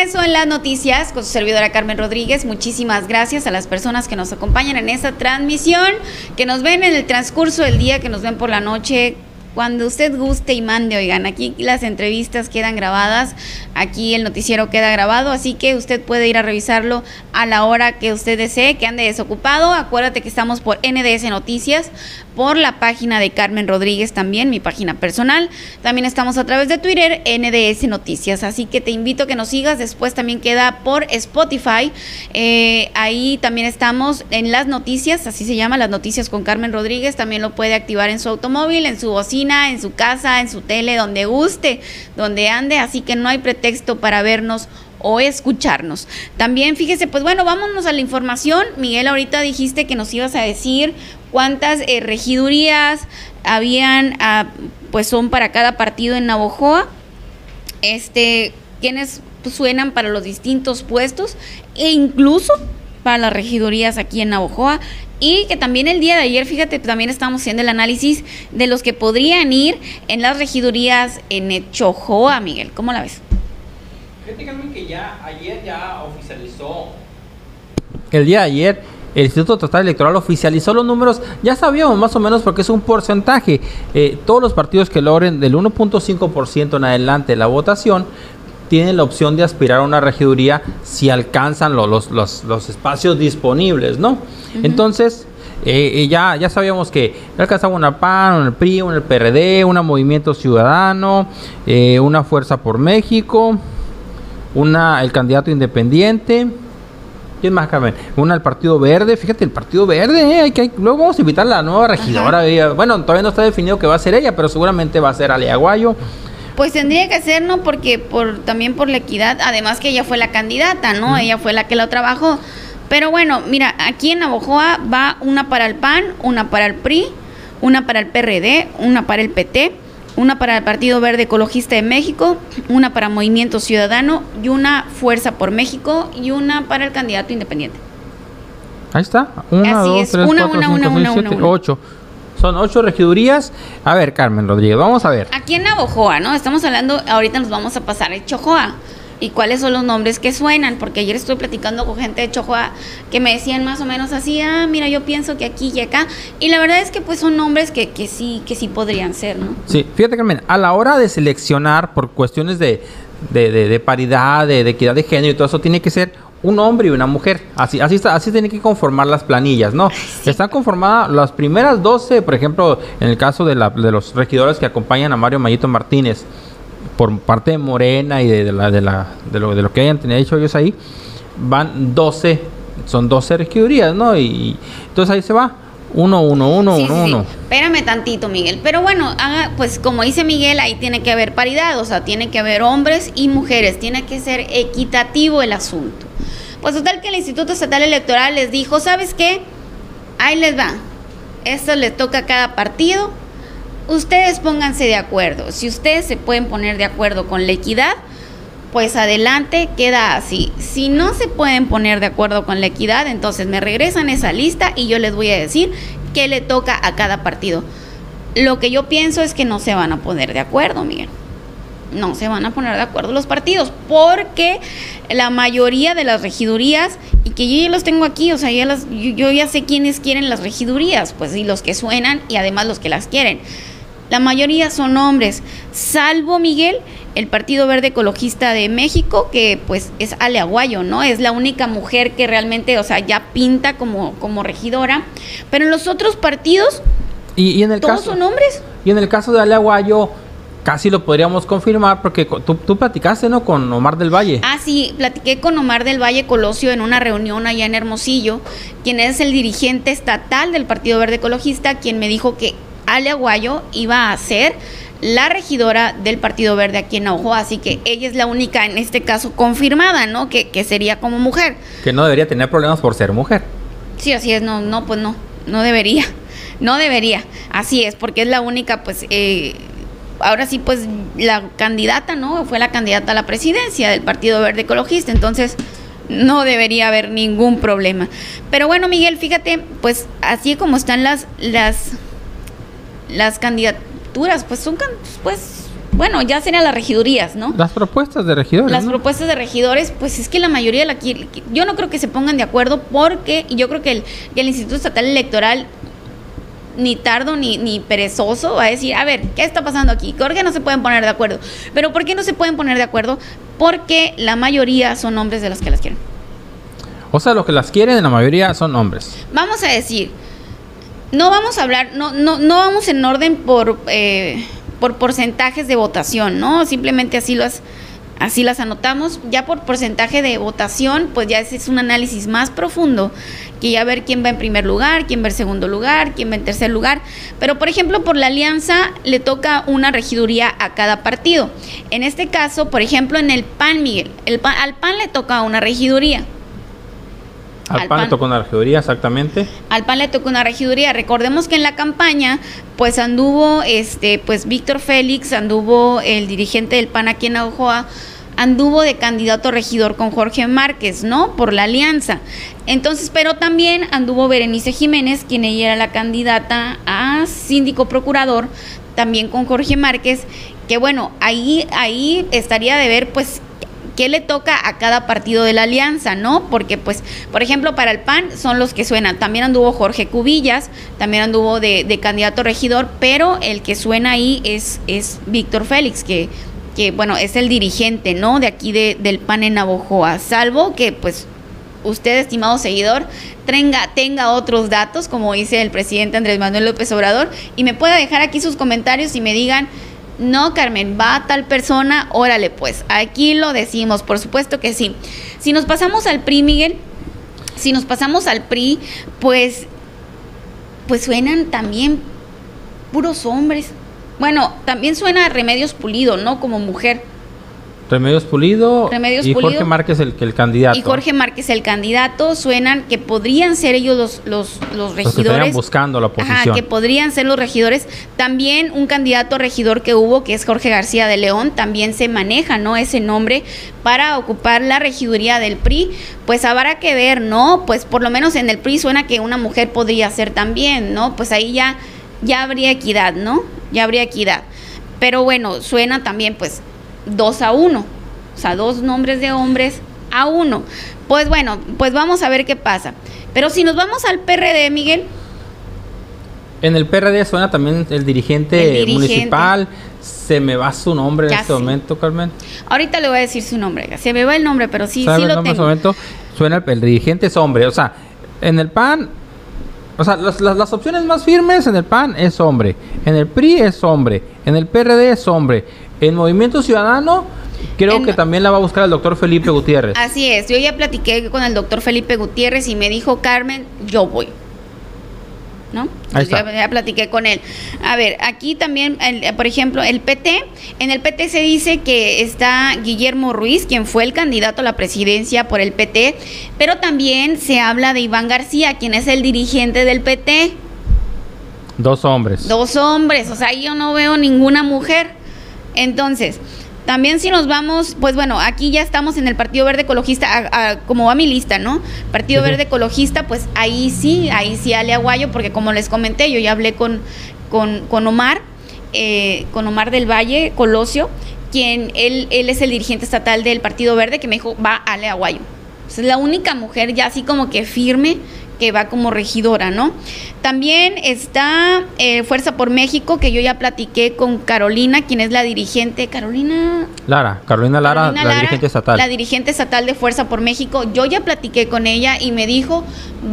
regreso en las noticias con su servidora Carmen Rodríguez. Muchísimas gracias a las personas que nos acompañan en esta transmisión, que nos ven en el transcurso del día, que nos ven por la noche, cuando usted guste y mande, oigan, aquí las entrevistas quedan grabadas, aquí el noticiero queda grabado, así que usted puede ir a revisarlo a la hora que usted desee, que ande desocupado. Acuérdate que estamos por NDS Noticias, por la página de Carmen Rodríguez también, mi página personal. También estamos a través de Twitter, NDS Noticias, así que te invito a que nos sigas. Después también queda por Spotify, eh, ahí también estamos en las noticias, así se llama, las noticias con Carmen Rodríguez, también lo puede activar en su automóvil, en su bocina en su casa, en su tele, donde guste, donde ande, así que no hay pretexto para vernos o escucharnos. También fíjese, pues bueno, vámonos a la información. Miguel, ahorita dijiste que nos ibas a decir cuántas eh, regidurías habían, ah, pues son para cada partido en Navojoa. Este, quiénes suenan para los distintos puestos e incluso para las regidurías aquí en Navojoa. Y que también el día de ayer, fíjate, también estamos haciendo el análisis de los que podrían ir en las regidurías en Chojoa, Miguel. ¿Cómo la ves? Fíjate que ya ayer ya oficializó. El día de ayer el Instituto Total Electoral oficializó los números, ya sabíamos más o menos porque es un porcentaje. Eh, todos los partidos que logren del 1.5% en adelante la votación tienen la opción de aspirar a una regiduría si alcanzan los, los, espacios disponibles, ¿no? Entonces, eh, eh, ya, ya sabíamos que alcanzaba una PAN, un PRI, un PRD, un Movimiento Ciudadano, eh, una Fuerza por México, una el candidato independiente. ¿Quién más, Carmen? Una el Partido Verde. Fíjate, el Partido Verde. hay que, luego vamos a invitar a la nueva regidora. Bueno, todavía no está definido que va a ser ella, pero seguramente va a ser Ale Aguayo. Pues tendría que ser, ¿no? Porque por también por la equidad, además que ella fue la candidata, ¿no? Ella fue la que lo trabajó. Pero bueno, mira, aquí en Navojoa va una para el PAN, una para el PRI, una para el PRD, una para el PT, una para el Partido Verde Ecologista de México, una para Movimiento Ciudadano y una Fuerza por México y una para el candidato independiente. Ahí está. Una, dos, tres, cuatro, cinco, seis, siete, ocho. Son ocho regidurías. A ver, Carmen Rodríguez, vamos a ver. Aquí en Navojoa, ¿no? Estamos hablando, ahorita nos vamos a pasar a Chojoa. ¿Y cuáles son los nombres que suenan? Porque ayer estuve platicando con gente de Chojoa que me decían más o menos así, ah, mira, yo pienso que aquí y acá. Y la verdad es que pues son nombres que, que sí, que sí podrían ser, ¿no? Sí, fíjate, Carmen, a la hora de seleccionar por cuestiones de, de, de paridad, de, equidad de género y todo eso, tiene que ser un hombre y una mujer. Así, así está, así tienen que conformar las planillas, ¿no? Están conformadas las primeras 12, por ejemplo, en el caso de, la, de los regidores que acompañan a Mario Mayito Martínez, por parte de Morena y de, la, de, la, de, lo, de lo que hayan tenido hecho ellos ahí, van 12, son 12 regidurías, ¿no? Y, entonces ahí se va. Uno, uno, uno, uno, uno. Espérame tantito, Miguel. Pero bueno, pues como dice Miguel, ahí tiene que haber paridad, o sea, tiene que haber hombres y mujeres, tiene que ser equitativo el asunto. Pues total que el Instituto Estatal Electoral les dijo, ¿sabes qué? Ahí les va. Esto le toca a cada partido. Ustedes pónganse de acuerdo. Si ustedes se pueden poner de acuerdo con la equidad, pues adelante, queda así. Si no se pueden poner de acuerdo con la equidad, entonces me regresan esa lista y yo les voy a decir qué le toca a cada partido. Lo que yo pienso es que no se van a poner de acuerdo, Miguel no se van a poner de acuerdo los partidos, porque la mayoría de las regidurías, y que yo ya los tengo aquí, o sea, ya las, yo, ya sé quiénes quieren las regidurías, pues y los que suenan y además los que las quieren. La mayoría son hombres, salvo Miguel, el Partido Verde Ecologista de México, que pues es Ale Aguayo, ¿no? Es la única mujer que realmente, o sea, ya pinta como, como regidora. Pero en los otros partidos, y, en el todos son hombres. Y en el caso de Ale Aguayo, casi lo podríamos confirmar porque tú, tú, platicaste, ¿no? Con Omar del Valle. Ah, sí, platiqué con Omar del Valle Colosio en una reunión allá en Hermosillo, quien es el dirigente estatal del Partido Verde Ecologista, quien me dijo que Ale Aguayo iba a ser la regidora del Partido Verde aquí en Ojo, así que ella es la única en este caso confirmada, ¿no? Que, que sería como mujer. Que no debería tener problemas por ser mujer. Sí, así es, no, no, pues no, no debería. No debería, así es, porque es la única, pues, eh, ahora sí, pues la candidata, ¿no? Fue la candidata a la presidencia del Partido Verde Ecologista, entonces no debería haber ningún problema. Pero bueno, Miguel, fíjate, pues así como están las las las candidaturas, pues son pues bueno, ya serían las regidurías, ¿no? Las propuestas de regidores. Las ¿no? propuestas de regidores, pues es que la mayoría la quiere. Yo no creo que se pongan de acuerdo porque y yo creo que el, que el Instituto Estatal Electoral ni tardo ni, ni perezoso va a decir, a ver, ¿qué está pasando aquí? ¿Por qué no se pueden poner de acuerdo? Pero ¿por qué no se pueden poner de acuerdo? Porque la mayoría son hombres de los que las quieren. O sea, los que las quieren, la mayoría son hombres. Vamos a decir, no vamos a hablar, no, no, no vamos en orden por, eh, por porcentajes de votación, ¿no? Simplemente así las, así las anotamos. Ya por porcentaje de votación, pues ya ese es un análisis más profundo, que ya ver quién va en primer lugar, quién va en segundo lugar, quién va en tercer lugar. Pero, por ejemplo, por la alianza le toca una regiduría a cada partido. En este caso, por ejemplo, en el PAN, Miguel, el PAN, al PAN le toca una regiduría. Al, PAN, le tocó una regiduría, exactamente. Al PAN le tocó una regiduría. Recordemos que en la campaña, pues anduvo, este, pues Víctor Félix, anduvo el dirigente del PAN aquí en Ojoa, anduvo de candidato regidor con Jorge Márquez, ¿no? Por la alianza. Entonces, pero también anduvo Berenice Jiménez, quien ella era la candidata a síndico procurador, también con Jorge Márquez, que bueno, ahí, ahí estaría de ver, pues, qué le toca a cada partido de la alianza, ¿no? Porque, pues, por ejemplo, para el PAN son los que suenan. También anduvo Jorge Cubillas, también anduvo de, candidato regidor, pero el que suena ahí es, es Víctor Félix, que, que, bueno, es el dirigente, ¿no? De aquí de, del PAN en Navojoa. Salvo que, pues, usted, estimado seguidor, tenga, tenga otros datos, como dice el presidente Andrés Manuel López Obrador, y me pueda dejar aquí sus comentarios y me digan, no, Carmen, va tal persona, órale pues, aquí lo decimos, por supuesto que sí. Si nos pasamos al PRI, Miguel, si nos pasamos al PRI, pues, pues suenan también puros hombres. Bueno, también suena Remedios Pulido, ¿no? Como mujer. Remedios Pulido Remedios y Jorge. Márquez el, el candidato. Y Jorge Márquez el candidato, suenan que podrían ser ellos los, los, los Los que regidores. buscando la Ajá, oposición. que podrían ser los regidores. También un candidato regidor que hubo, que es Jorge García de León, también se maneja, ¿no? Ese nombre para ocupar la regiduría del PRI. Pues habrá que ver, ¿no? Pues por lo menos en el PRI suena que una mujer podría ser también, ¿no? Pues ahí ya, ya habría equidad, ¿no? Ya habría equidad. Pero bueno, suena también, pues, dos a uno. O sea, dos nombres de hombres a uno. Pues bueno, pues vamos a ver qué pasa. Pero si nos vamos al PRD, Miguel, En el PRD suena también el dirigente, El dirigente. municipal. Se me va su nombre en este momento, Carmen. Ahorita le voy a decir su nombre. Se me va el nombre, pero sí, ¿Sabe sí el lo nombre en tengo. este momento? Suena el, el dirigente es hombre. O sea, en el PAN. O sea, las, las- las opciones más firmes en el PAN es hombre. En el PRI es hombre. En el PRD es hombre. En Movimiento Ciudadano, creo En- que también la va a buscar el doctor Felipe Gutiérrez. Así es. Yo ya platiqué con el doctor Felipe Gutiérrez y me dijo, Carmen, yo voy. ¿No? Entonces, está. Ya, ya platiqué con él. A ver, aquí también, el- por ejemplo, el PT, en el PT se dice que está Guillermo Ruiz, quien fue el candidato a la presidencia por el PT, pero también se habla de Iván García, quien es el dirigente del PT. Dos hombres. Dos hombres, o sea, ahí yo no veo ninguna mujer. Entonces, también si nos vamos, pues bueno, aquí ya estamos en el Partido Verde Ecologista, a- a- como va mi lista, ¿no? Partido. Verde Ecologista, pues ahí sí, ahí sí Ale Aguayo, porque como les comenté, yo ya hablé con, con, con Omar, eh, con Omar del Valle, Colosio, quien él, él es el dirigente estatal del Partido Verde, que me dijo, va Ale Aguayo. Es la única mujer ya así como que firme que va como regidora, ¿no? También está eh, Fuerza por México, que yo ya platiqué con Carolina, quien es la dirigente. Carolina. Lara, Carolina Lara, Carolina la dirigente estatal. La dirigente estatal de Fuerza por México. Yo ya platiqué con ella y me dijo,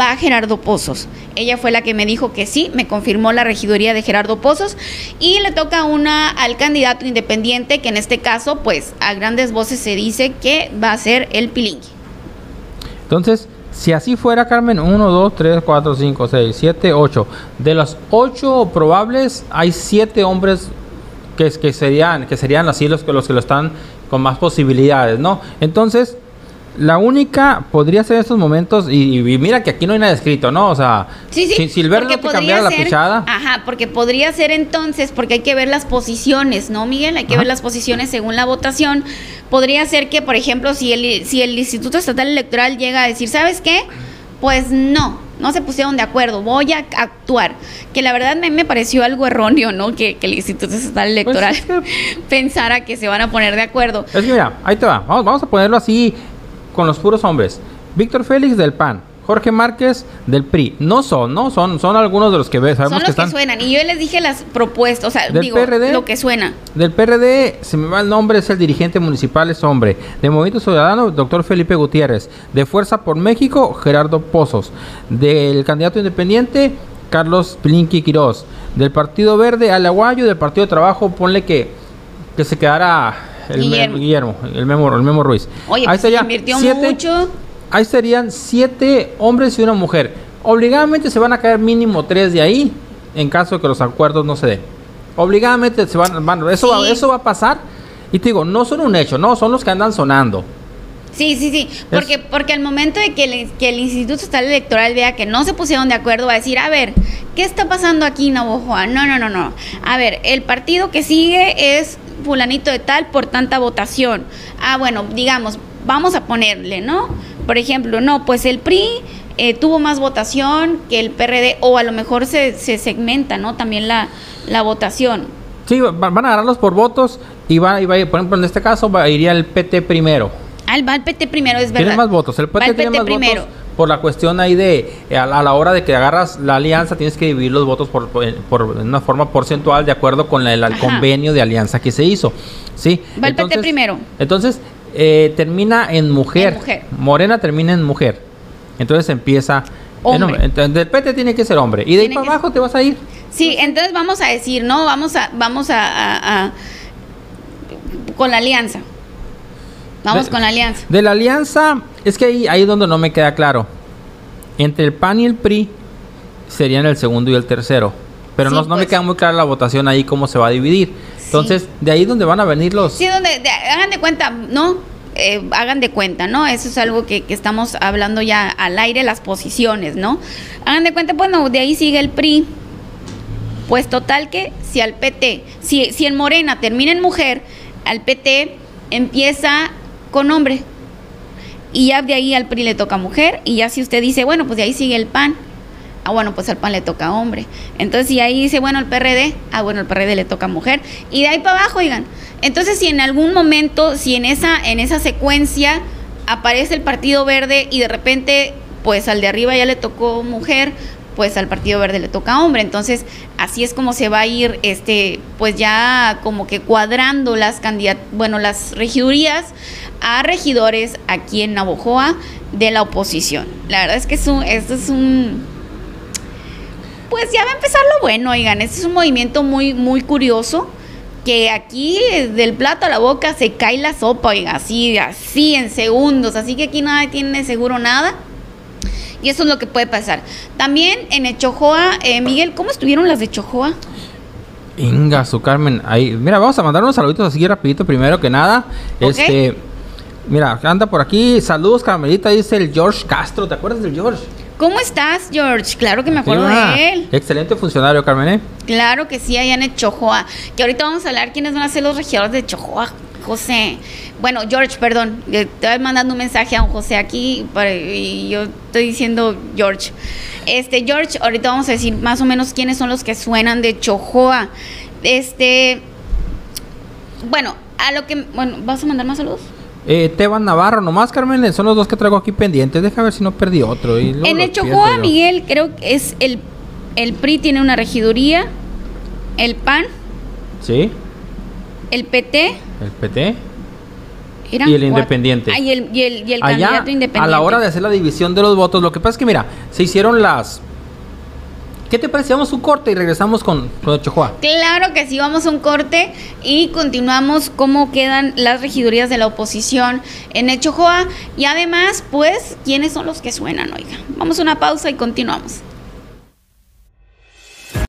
va Gerardo Pozos. Ella fue la que me dijo que sí, me confirmó la regiduría de Gerardo Pozos. Y le toca una al candidato independiente, que en este caso, pues a grandes voces se dice que va a ser el Pilingui. Entonces, si así fuera, Carmen, 1, 2, 3, 4, 5, 6, 7, 8. De los 8 probables, hay 7 hombres que, que serían, que serían así los, que- los que lo están con más posibilidades, ¿no? Entonces, la única podría ser en estos momentos, y, y mira que aquí no hay nada escrito, ¿no? O sea, Sí, sí. si, si el verde porque no te cambiara la fichada, Ajá, porque podría ser entonces, porque hay que ver las posiciones, ¿no, Miguel? Hay que Ajá. ver las posiciones según la votación. Podría ser que, por ejemplo, si el, si el Instituto Estatal Electoral llega a decir, ¿sabes qué? Pues no, no se pusieron de acuerdo, voy a actuar. Que la verdad me, me pareció algo erróneo, ¿no? Que, que el Instituto Estatal Electoral Pues es pensara que se van a poner de acuerdo. Es que mira, ahí te va. Vamos, vamos a ponerlo así con los puros hombres. Víctor Félix del PAN. Jorge Márquez del PRI. No son, ¿no? Son, son algunos de los que ve- sabemos Son los que suenan. Y yo les dije las propuestas, o sea, ¿Del digo, PRD? lo que suena. Del PRD, se me va el nombre, es el dirigente municipal, es hombre. De Movimiento Ciudadano, doctor Felipe Gutiérrez. De Fuerza por México, Gerardo Pozos. Del candidato independiente, Carlos Plinky Quirós. Del Partido Verde, Alaguayo. Del Partido de Trabajo, ponle que, que se quedara el Guillermo. el Guillermo, el Memo, el Memo Ruiz. Oye, Ahí pues se invirtió siete- mucho. Ahí serían siete hombres y una mujer. Obligadamente se van a caer mínimo tres de ahí en caso de que los acuerdos no se den. Obligadamente se van, van- eso, va, eso va a pasar. Y te digo, no son un hecho, no, son los que andan sonando. Sí, sí, sí. Porque, porque al momento de que el, que el Instituto Estatal Electoral vea que no se pusieron de acuerdo, va a decir, a ver, ¿qué está pasando aquí en Navojoa? No, no, no, no. A ver, el partido que sigue es fulanito de tal por tanta votación. Ah, bueno, digamos, vamos a ponerle, ¿no? Por ejemplo, no, pues el PRI eh, tuvo más votación que el PRD, o a lo mejor se, se segmenta, ¿no? También la, la votación. Sí, va- van a agarrarlos por votos y va, y va, por ejemplo, en este caso va, iría el PT primero. Ah, va el PT primero, es verdad. Tiene más votos. El Va PT, tiene más primero. votos por la cuestión ahí de eh, a la, a la hora de que agarras la alianza tienes que dividir los votos por, por, por una forma porcentual de acuerdo con la- el, convenio de alianza que se hizo. Sí. Va el PT primero. Entonces eh, termina en mujer. En mujer. Morena termina en mujer. Entonces empieza Hombre. Entonces, del PT tiene que ser hombre y de ahí para abajo te vas a ir. Sí, entonces vamos a decir, ¿no? Vamos a, vamos a, a- a- con la alianza. Vamos De- con la alianza. De la alianza, es que ahí, ahí es donde no me queda claro. Entre el PAN y el PRI serían el segundo y el tercero. Pero Sí, no, no me pues. queda muy clara la votación ahí cómo se va a dividir. Sí. Entonces, de ahí donde van a venir los... Sí, donde, de- hagan de cuenta, ¿no? Eh, hagan de cuenta, ¿no? Eso es algo que, que estamos hablando ya al aire, las posiciones, ¿no? Hagan de cuenta, bueno, de ahí sigue el PRI. Pues total que si al PT, si, si en Morena termina en mujer, al PT empieza con hombre. Y ya de ahí al PRI le toca mujer. Y ya si usted dice, bueno, pues de ahí sigue el PAN. Ah, bueno, pues al PAN le toca hombre. Entonces, si ahí dice, bueno, el PRD, ah, bueno, el PRD le toca mujer. Y de ahí para abajo, oigan. Entonces, si en algún momento, si en esa, en esa secuencia aparece el Partido Verde y de repente, pues al de arriba ya le tocó mujer, pues al Partido Verde le toca hombre. Entonces, así es como se va a ir, este, pues ya como que cuadrando las candidat bueno, las regidurías a regidores aquí en Navojoa de la oposición. La verdad es que es un, esto es un, pues ya va a empezar lo bueno, oigan, este es un movimiento muy, muy curioso que aquí del plato a la boca se cae la sopa, oiga, así, así en segundos, así que aquí nadie tiene seguro nada. Y eso es lo que puede pasar. También en Echojoa, eh, Miguel, ¿cómo estuvieron las de Echojoa? Inga, su Carmen. Ahí, mira, vamos a mandar unos saluditos así rapidito, primero que nada. Ok. Este, mira, anda por aquí. Saludos, Carmelita, dice el George Castro. ¿Te acuerdas del George? ¿Cómo estás, George? Claro que me acuerdo Ah, de él. Excelente funcionario, Carmen. ¿eh? Claro que sí, allá en Echojoa. Que ahorita vamos a hablar quiénes van a ser los regidores de Echojoa, José. Bueno, George, perdón. eh, Te voy mandando un mensaje a un José aquí para- y yo estoy diciendo George. Este, George, ahorita vamos a decir más o menos quiénes son los que suenan de Echojoa. Este. Bueno, a lo que. Bueno, ¿vas a mandar más saludos? Eh, Teban Navarro, nomás, Carmen. Son los dos que traigo aquí pendientes. Deja ver si no perdí otro. y En pierdo yo. Miguel, creo que es el. El PRI tiene una regiduría. El PAN, Sí, el PT. el PT. Y el cuatro. independiente. Ah, y el, y el, y el Allá, candidato independiente. a la hora de hacer la división de los votos, lo que pasa es que, mira, se hicieron las. ¿Qué te parece? Vamos un corte y regresamos con, con. Claro que sí, vamos a un corte y continuamos cómo quedan las regidurías de la oposición en Echojoa y además, pues, quiénes son los que suenan, oiga. Vamos a una pausa y continuamos.